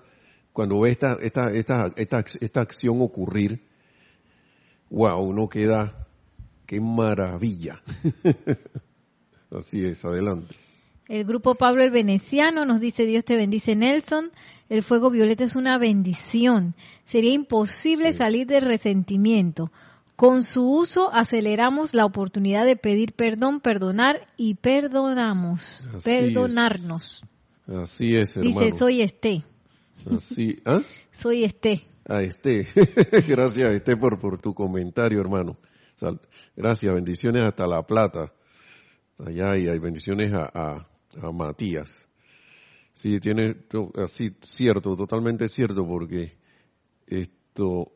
cuando ve esta, esta, esta, esta, esta acción ocurrir, wow, uno queda, qué maravilla. Así es, adelante. El grupo Pablo el Veneciano nos dice, Dios te bendice Nelson, el fuego violeta es una bendición. Sería imposible salir del resentimiento. Con su uso aceleramos la oportunidad de pedir perdón, perdonar y perdonamos, perdonarnos. Así es, hermano. Dice, soy este. Así, ¿ah? Soy este. Ah, este. Gracias, este, por, por tu comentario, hermano. Gracias, bendiciones hasta La Plata. Allá y hay bendiciones a Matías. Sí, tiene así cierto, totalmente cierto, porque esto,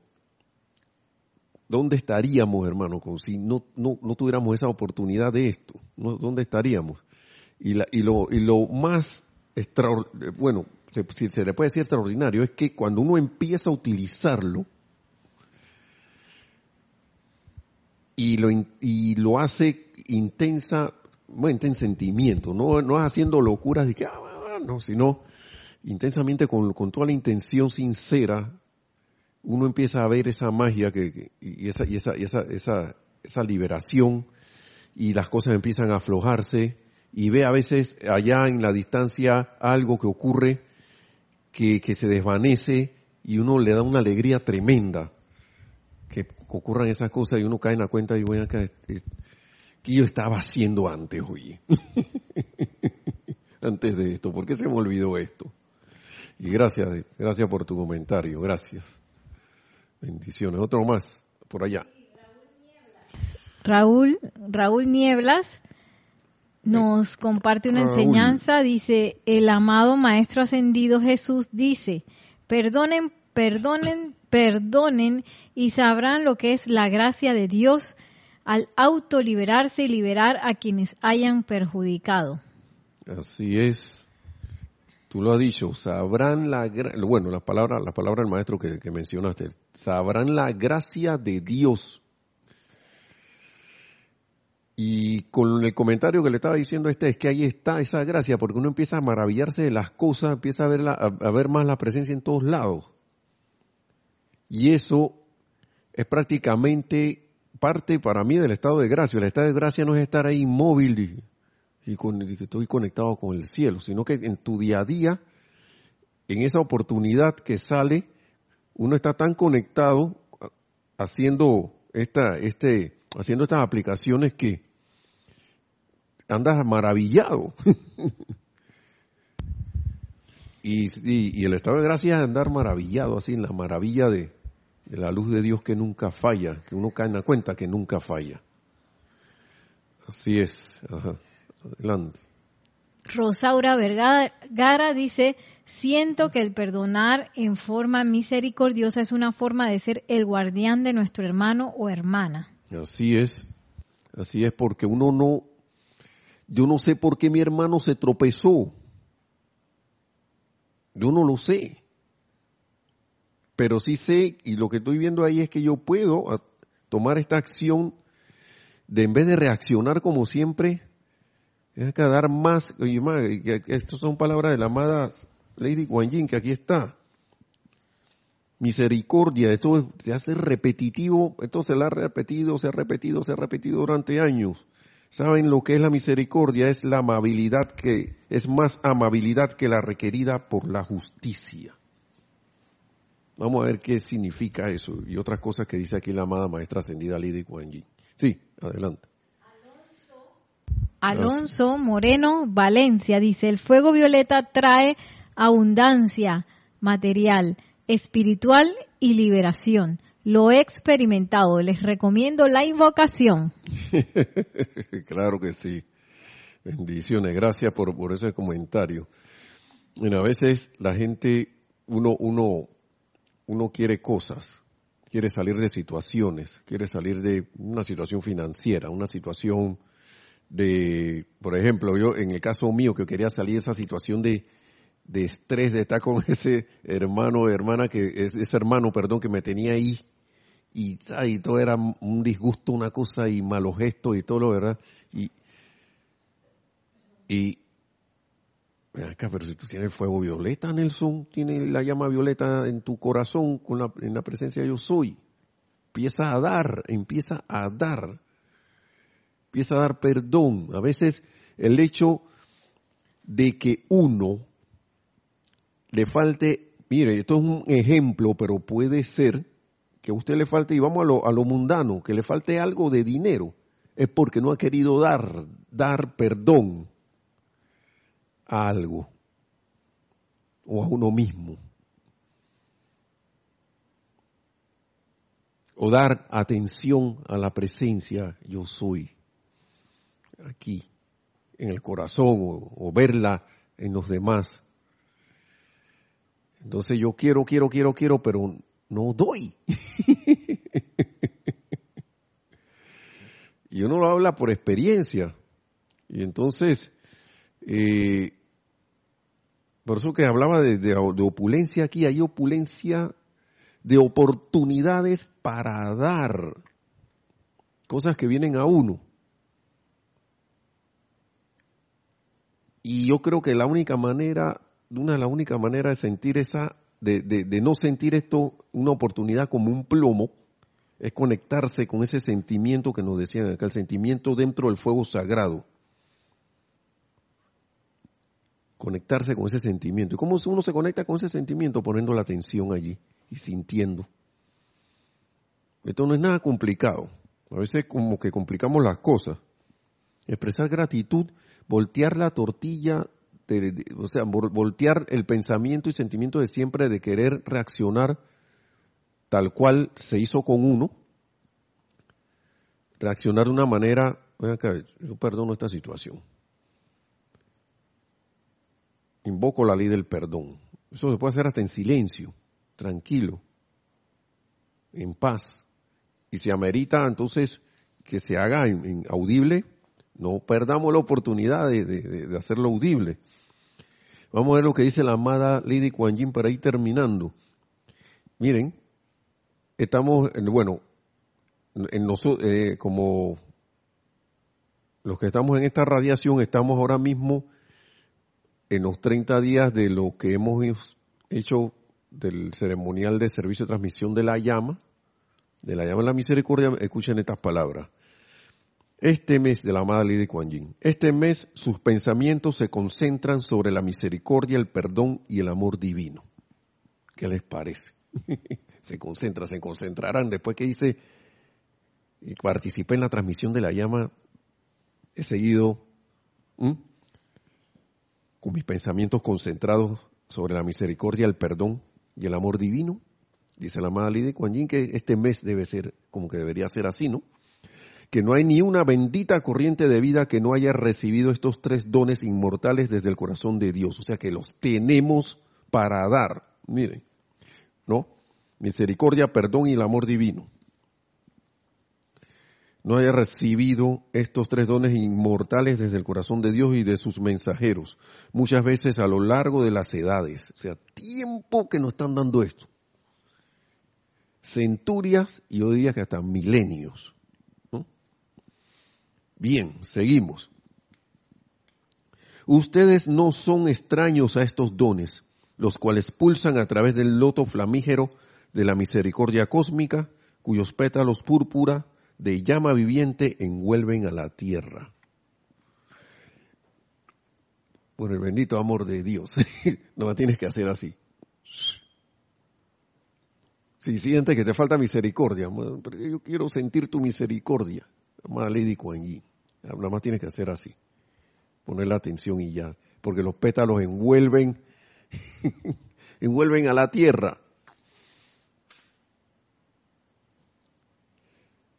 ¿dónde estaríamos, hermano, si no, no, no tuviéramos esa oportunidad de esto? ¿Dónde estaríamos? Y, la, y, lo, y lo más extraordinario, bueno, se, se le puede decir extraordinario, es que cuando uno empieza a utilizarlo, y lo, y lo hace intensa, en sentimiento, no, no haciendo locuras de que, ah, ah, ah, no, sino intensamente con, toda la intención sincera, uno empieza a ver esa magia que, y, esa, y esa, esa, esa, esa liberación y las cosas empiezan a aflojarse y ve a veces allá en la distancia algo que ocurre que, que se desvanece y uno le da una alegría tremenda que ocurran esas cosas y uno cae en la cuenta y bueno, acá, que yo estaba haciendo antes, oye. antes de esto, ¿por qué se me olvidó esto? Y gracias, gracias por tu comentario, gracias. Bendiciones. Otro más, por allá. Raúl, Raúl Nieblas nos comparte una enseñanza, dice, el amado Maestro Ascendido Jesús dice, perdonen, perdonen, perdonen y sabrán lo que es la gracia de Dios al autoliberarse y liberar a quienes hayan perjudicado. Así es. Tú lo has dicho, sabrán la, bueno, la palabra, la palabra del maestro que, mencionaste, sabrán la gracia de Dios. Y con el comentario que le estaba diciendo este es que ahí está esa gracia, porque uno empieza a maravillarse de las cosas, empieza a ver, a ver más la presencia en todos lados. Y eso es prácticamente parte para mí del estado de gracia. El estado de gracia no es estar ahí inmóvil y, con, estoy conectado con el cielo, sino que en tu día a día, en esa oportunidad que sale, uno está tan conectado haciendo esta, este, haciendo estas aplicaciones que andas maravillado. y, y, el estado de gracia es andar maravillado, así en la maravilla de, de la luz de Dios que nunca falla, que uno cae en la cuenta que nunca falla. Así es. Adelante. Rosaura Vergara dice, siento que el perdonar en forma misericordiosa es una forma de ser el guardián de nuestro hermano o hermana. Así es, así es porque uno no, yo no sé por qué mi hermano se tropezó. Yo no lo sé pero sí sé, y lo que estoy viendo ahí es que yo puedo tomar esta acción de en vez de reaccionar como siempre, es que dar más, estas son palabras de la amada Lady Guan Yin, que aquí está. Misericordia, esto se hace repetitivo, esto se lo ha repetido, se ha repetido, se ha repetido durante años. ¿Saben lo que es la misericordia? Es la amabilidad que, es más amabilidad que la requerida por la justicia. Vamos a ver qué significa eso y otras cosas que dice aquí la amada maestra ascendida Lidia Kuan Sí, adelante. Alonso Moreno Valencia dice, el fuego violeta trae abundancia, material, espiritual y liberación. Lo he experimentado. Les recomiendo la invocación. claro que sí. Bendiciones. Gracias por, por ese comentario. Bueno, a veces la gente, uno, uno, uno quiere cosas, quiere salir de situaciones, quiere salir de una situación financiera, una situación de, por ejemplo, yo en el caso mío que quería salir de esa situación de, de estrés, de estar con ese hermano, hermana que, ese hermano, perdón, que me tenía ahí y, todo era un disgusto, una cosa y malos gestos y todo lo verdad. Y, y, acá, pero si tú tienes fuego violeta, Nelson, tienes la llama violeta en tu corazón con la, en la presencia de yo soy. Empieza a dar, empieza a dar empieza a dar perdón. A veces el hecho de que uno le falte, mire, esto es un ejemplo, pero puede ser que a usted le falte, y vamos a lo, a lo mundano, que le falte algo de dinero, es porque no ha querido dar, dar perdón a algo o a uno mismo. O dar atención a la presencia yo soy aquí, en el corazón, o, verla en los demás. Entonces yo quiero, quiero, quiero, quiero, pero no doy. y uno lo habla por experiencia. Y entonces, eh, por eso que hablaba de, de, opulencia aquí, hay opulencia de oportunidades para dar cosas que vienen a uno. Y yo creo que la única manera, una de las únicas maneras de sentir esa, de, de, no sentir esto, una oportunidad como un plomo, es conectarse con ese sentimiento que nos decían acá, el sentimiento dentro del fuego sagrado. Conectarse con ese sentimiento. ¿Y cómo uno se conecta con ese sentimiento? Poniendo la atención allí y sintiendo. Esto no es nada complicado. A veces como que complicamos las cosas. Expresar gratitud voltear la tortilla, o sea, voltear el pensamiento y sentimiento de siempre de querer reaccionar tal cual se hizo con uno, reaccionar de una manera, acá, yo perdono esta situación. Invoco la ley del perdón. Eso se puede hacer hasta en silencio, tranquilo, en paz. Y si amerita entonces que se haga en audible, no perdamos la oportunidad de, hacerlo audible. Vamos a ver lo que dice la amada Lady Kuan Yin para ir terminando. Miren, estamos, bueno, en nosotros, eh, como los que estamos en esta radiación, estamos ahora mismo en los 30 días de lo que hemos hecho del ceremonial de servicio de transmisión de la llama, de la llama de la misericordia, escuchen estas palabras. Este mes de la amada Lady Kuan Yin, este mes sus pensamientos se concentran sobre la misericordia, el perdón y el amor divino. ¿Qué les parece? se concentra, se concentrarán. Después que hice y participé en la transmisión de la llama, he seguido con mis pensamientos concentrados sobre la misericordia, el perdón y el amor divino. Dice la amada Lady Kuan Yin que este mes debe ser como que debería ser así, ¿no? que no hay ni una bendita corriente de vida que no haya recibido estos tres dones inmortales desde el corazón de Dios. O sea que los tenemos para dar. Miren, ¿no? Misericordia, perdón y el amor divino. No haya recibido estos tres dones inmortales desde el corazón de Dios y de sus mensajeros. Muchas veces a lo largo de las edades. O sea, tiempo que nos están dando esto. Centurias y yo diría que hasta milenios. Bien, seguimos. Ustedes no son extraños a estos dones, los cuales pulsan a través del loto flamígero de la misericordia cósmica, cuyos pétalos púrpura de llama viviente envuelven a la tierra. Por el bendito amor de Dios, no me tienes que hacer así. Si sientes que te falta misericordia, yo quiero sentir tu misericordia, amada Lady Kuan Nada más tienes que hacer así. Poner la atención y ya. Porque los pétalos envuelven y vuelven a la tierra.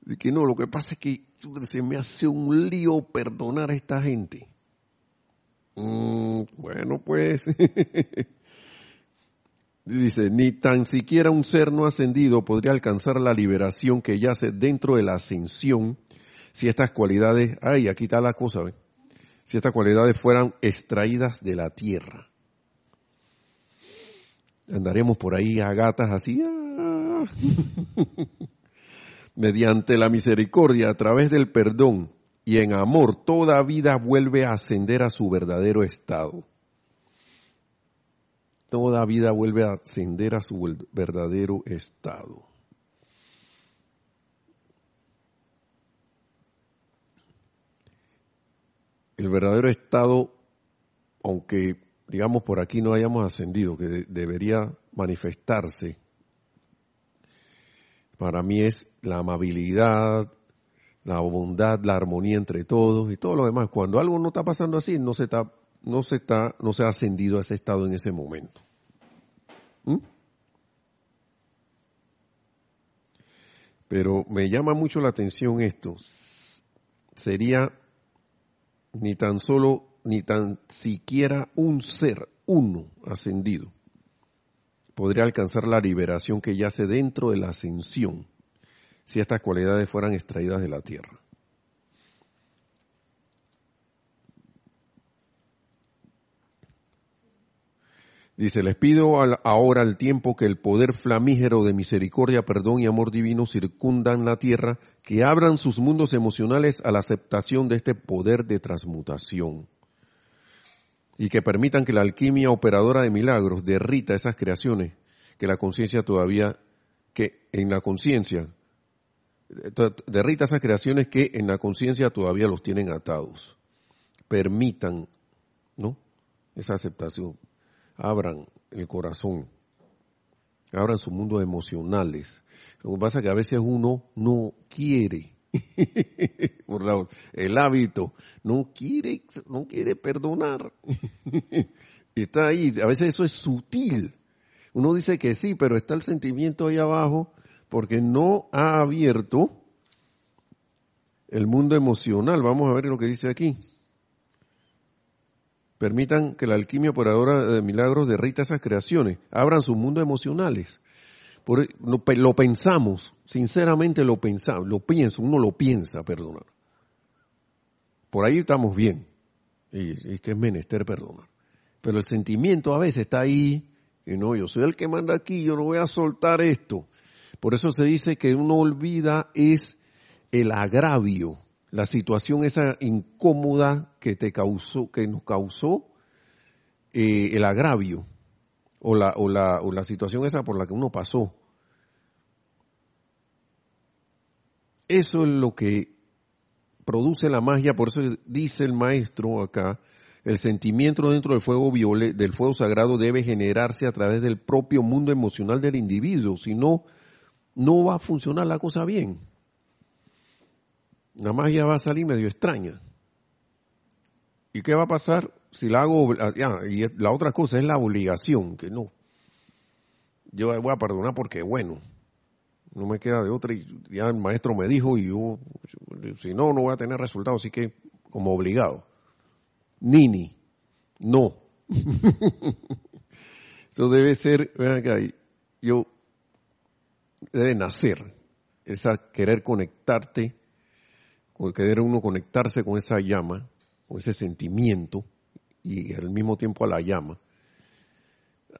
De que no, lo que pasa es que se me hace un lío perdonar a esta gente. Mm, bueno, pues, dice, ni tan siquiera un ser no ascendido podría alcanzar la liberación que yace dentro de la ascensión si estas cualidades, ay, aquí está la cosa, si estas cualidades fueran extraídas de la tierra. Andaremos por ahí a gatas así, ah. mediante la misericordia, a través del perdón y en amor, toda vida vuelve a ascender a su verdadero estado. Toda vida vuelve a ascender a su verdadero estado. El verdadero estado, aunque digamos por aquí no hayamos ascendido, que debería manifestarse, para mí es la amabilidad, la bondad, la armonía entre todos y todo lo demás. Cuando algo no está pasando así, no se está, no se está, no se ha ascendido a ese estado en ese momento. ¿Mm? Pero me llama mucho la atención esto. Sería ni tan solo, ni tan siquiera un ser, uno ascendido, podría alcanzar la liberación que yace dentro de la ascensión si estas cualidades fueran extraídas de la tierra. Dice, les pido ahora al tiempo que el poder flamígero de misericordia, perdón y amor divino circundan la tierra, que abran sus mundos emocionales a la aceptación de este poder de transmutación y que permitan que la alquimia operadora de milagros derrita esas creaciones que la conciencia todavía, que en la conciencia derrita esas creaciones que en la conciencia todavía los tienen atados. Permitan, ¿no? Esa aceptación. Abran el corazón. Abran sus mundos emocionales. Lo que pasa es que a veces uno no quiere, por el hábito, no quiere, no quiere perdonar. está ahí. A veces eso es sutil. Uno dice que sí, pero está el sentimiento ahí abajo porque no ha abierto el mundo emocional. Vamos a ver lo que dice aquí. Permitan que la alquimia operadora de milagros derrita esas creaciones, abran sus mundos emocionales. Por, lo, pensamos, sinceramente lo pensamos, lo pienso, uno lo piensa perdonar. Por ahí estamos bien, y, es que es menester perdonar. Pero el sentimiento a veces está ahí, y no, yo soy el que manda aquí, yo no voy a soltar esto. Por eso se dice que uno olvida es el agravio, la situación esa incómoda que te causó, que nos causó eh, el agravio o la, o, la, o la situación esa por la que uno pasó. Eso es lo que produce la magia, por eso dice el maestro acá, el sentimiento dentro del fuego del fuego sagrado debe generarse a través del propio mundo emocional del individuo, si no no va a funcionar la cosa bien. La magia va a salir medio extraña. ¿Y qué va a pasar si la hago? Ah, y la otra cosa es la obligación, que no. Yo voy a perdonar porque, bueno, no me queda de otra. Y ya el maestro me dijo y yo, si no, no voy a tener resultados, así que como obligado. Nini, no. Eso debe ser, vean acá, yo debe nacer, esa querer conectarte, querer uno conectarse con esa llama, con ese sentimiento, y al mismo tiempo a la llama,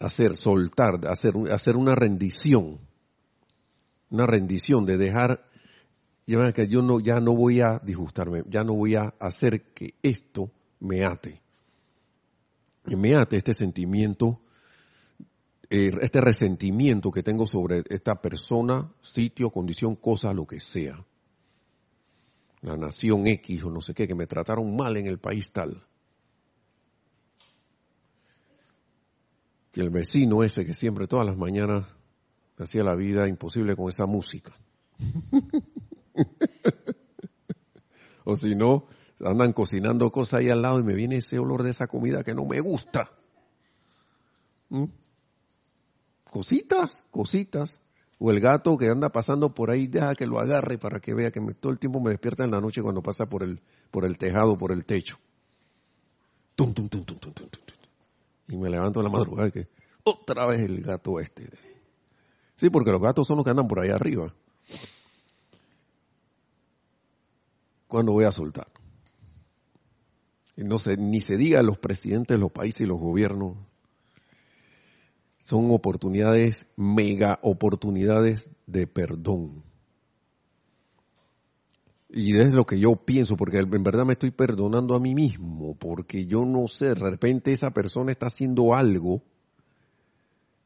hacer, soltar, hacer, hacer una rendición, una rendición de dejar, que yo no, ya no voy a disgustarme, ya no voy a hacer que esto me ate. Y me ate este sentimiento eh, este resentimiento que tengo sobre esta persona, sitio, condición, cosa, lo que sea. La nación X o no sé qué, que me trataron mal en el país tal. Que el vecino ese que siempre todas las mañanas hacía la vida imposible con esa música. o si no, andan cocinando cosas ahí al lado y me viene ese olor de esa comida que no me gusta. ¿Mm? cositas, cositas. O el gato que anda pasando por ahí, deja que lo agarre para que vea que todo el tiempo me despierta en la noche cuando pasa por el, por el tejado, por el techo. Tum, tum, tum, tum, tum, tum, Y me levanto en la madrugada y que otra vez el gato este. Sí, porque los gatos son los que andan por ahí arriba. ¿Cuándo voy a soltar? Y no se, ni se diga los presidentes de los países y los gobiernos son oportunidades, mega oportunidades de perdón. Y es lo que yo pienso, porque en verdad me estoy perdonando a mí mismo, porque yo no sé, de repente esa persona está haciendo algo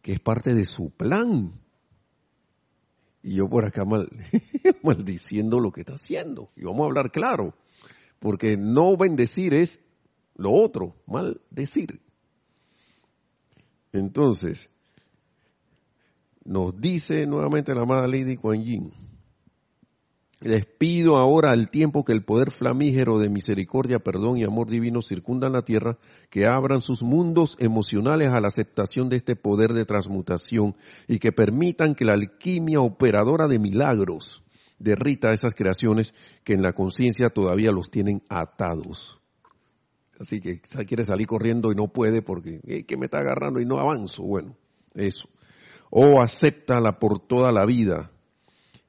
que es parte de su plan. Y yo por acá mal, maldiciendo lo que está haciendo. Y vamos a hablar claro, porque no bendecir es lo otro, maldecir. Entonces, nos dice nuevamente la amada Lady Kuan Yin, les pido ahora al tiempo que el poder flamígero de misericordia, perdón y amor divino circundan la tierra, que abran sus mundos emocionales a la aceptación de este poder de transmutación y que permitan que la alquimia operadora de milagros derrita esas creaciones que en la conciencia todavía los tienen atados. Así que quiere salir corriendo y no puede porque es que me está agarrando y no avanzo. Bueno, eso. O acéptala por toda la vida.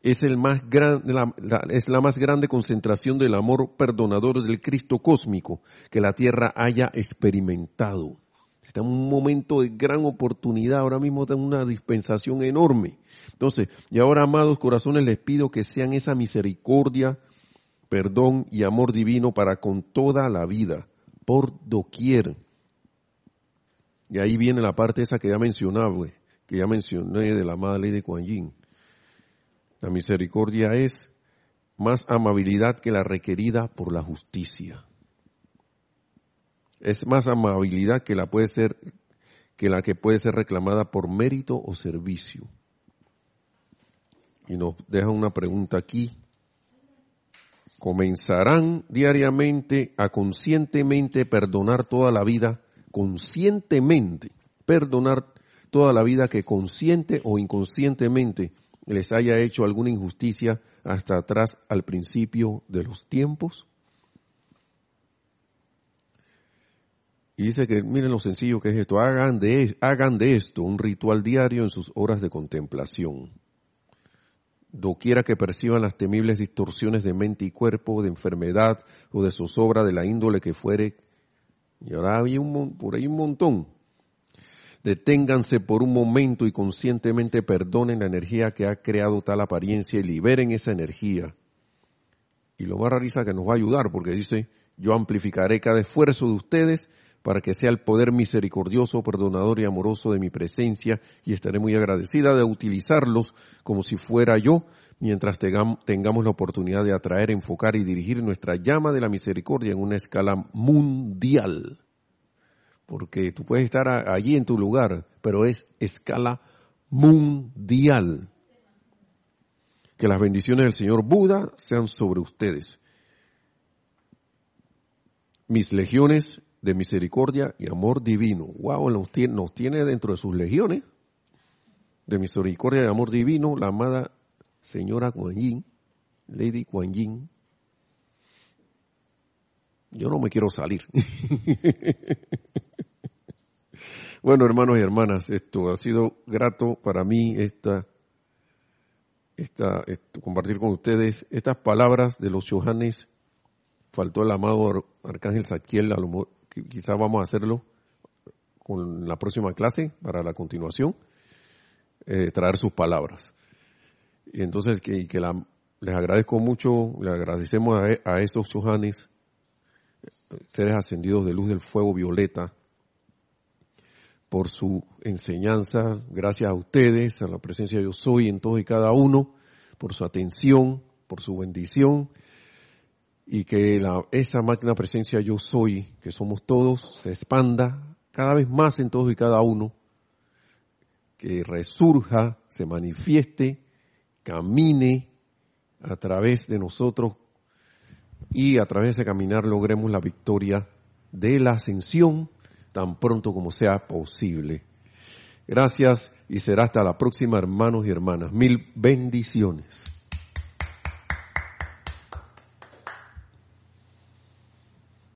Es, el más la, es la más grande concentración del amor perdonador del Cristo cósmico que la tierra haya experimentado. Está en un momento de gran oportunidad, ahora mismo está en una dispensación enorme. Entonces, y ahora, amados corazones, les pido que sean esa misericordia, perdón y amor divino para con toda la vida por doquier. Y ahí viene la parte esa que ya mencionaba, que ya mencioné de la amada ley de Kuan Yin. La misericordia es más amabilidad que la requerida por la justicia. Es más amabilidad que la puede ser que la que puede ser reclamada por mérito o servicio. Y nos deja una pregunta aquí comenzarán diariamente a conscientemente perdonar toda la vida, conscientemente perdonar toda la vida que consciente o inconscientemente les haya hecho alguna injusticia hasta atrás al principio de los tiempos? Y dice que miren lo sencillo que es esto, hagan de, hagan de esto un ritual diario en sus horas de contemplación doquiera que perciban las temibles distorsiones de mente y cuerpo, de enfermedad o de zozobra de la índole que fuere. Y ahora hay un, por ahí un montón. Deténganse por un momento y conscientemente perdonen la energía que ha creado tal apariencia y liberen esa energía. Y lo más rariza que nos va a ayudar porque dice, yo amplificaré cada esfuerzo de ustedes para que sea el poder misericordioso, perdonador y amoroso de mi presencia y estaré muy agradecida de utilizarlos como si fuera yo mientras tengamos la oportunidad de atraer, enfocar y dirigir nuestra llama de la misericordia en una escala mundial. Porque tú puedes estar allí en tu lugar, pero es escala mundial. Que las bendiciones del Señor Buda sean sobre ustedes. Mis legiones de misericordia y amor divino. Wow, nos tiene, nos tiene dentro de sus legiones de misericordia y amor divino la amada señora Kuan Yin, Lady Kuan Yin. Yo no me quiero salir. bueno, hermanos y hermanas, esto ha sido grato para mí esta, esta, compartir con ustedes estas palabras de los Johannes. Faltó el amado Arcángel Saquiel, a lo, quizás vamos a hacerlo con la próxima clase para la continuación, eh, traer sus palabras. Y entonces, que, que les agradezco mucho, le agradecemos a, estos Johanes, seres ascendidos de luz del fuego violeta, por su enseñanza, gracias a ustedes, a la presencia de yo soy en todos y cada uno, por su atención, por su bendición. Y que la, esa máquina presencia yo soy, que somos todos, se expanda cada vez más en todos y cada uno, que resurja, se manifieste, camine a través de nosotros. Y a través de caminar logremos la victoria de la ascensión tan pronto como sea posible. Gracias y será hasta la próxima, hermanos y hermanas. Mil bendiciones.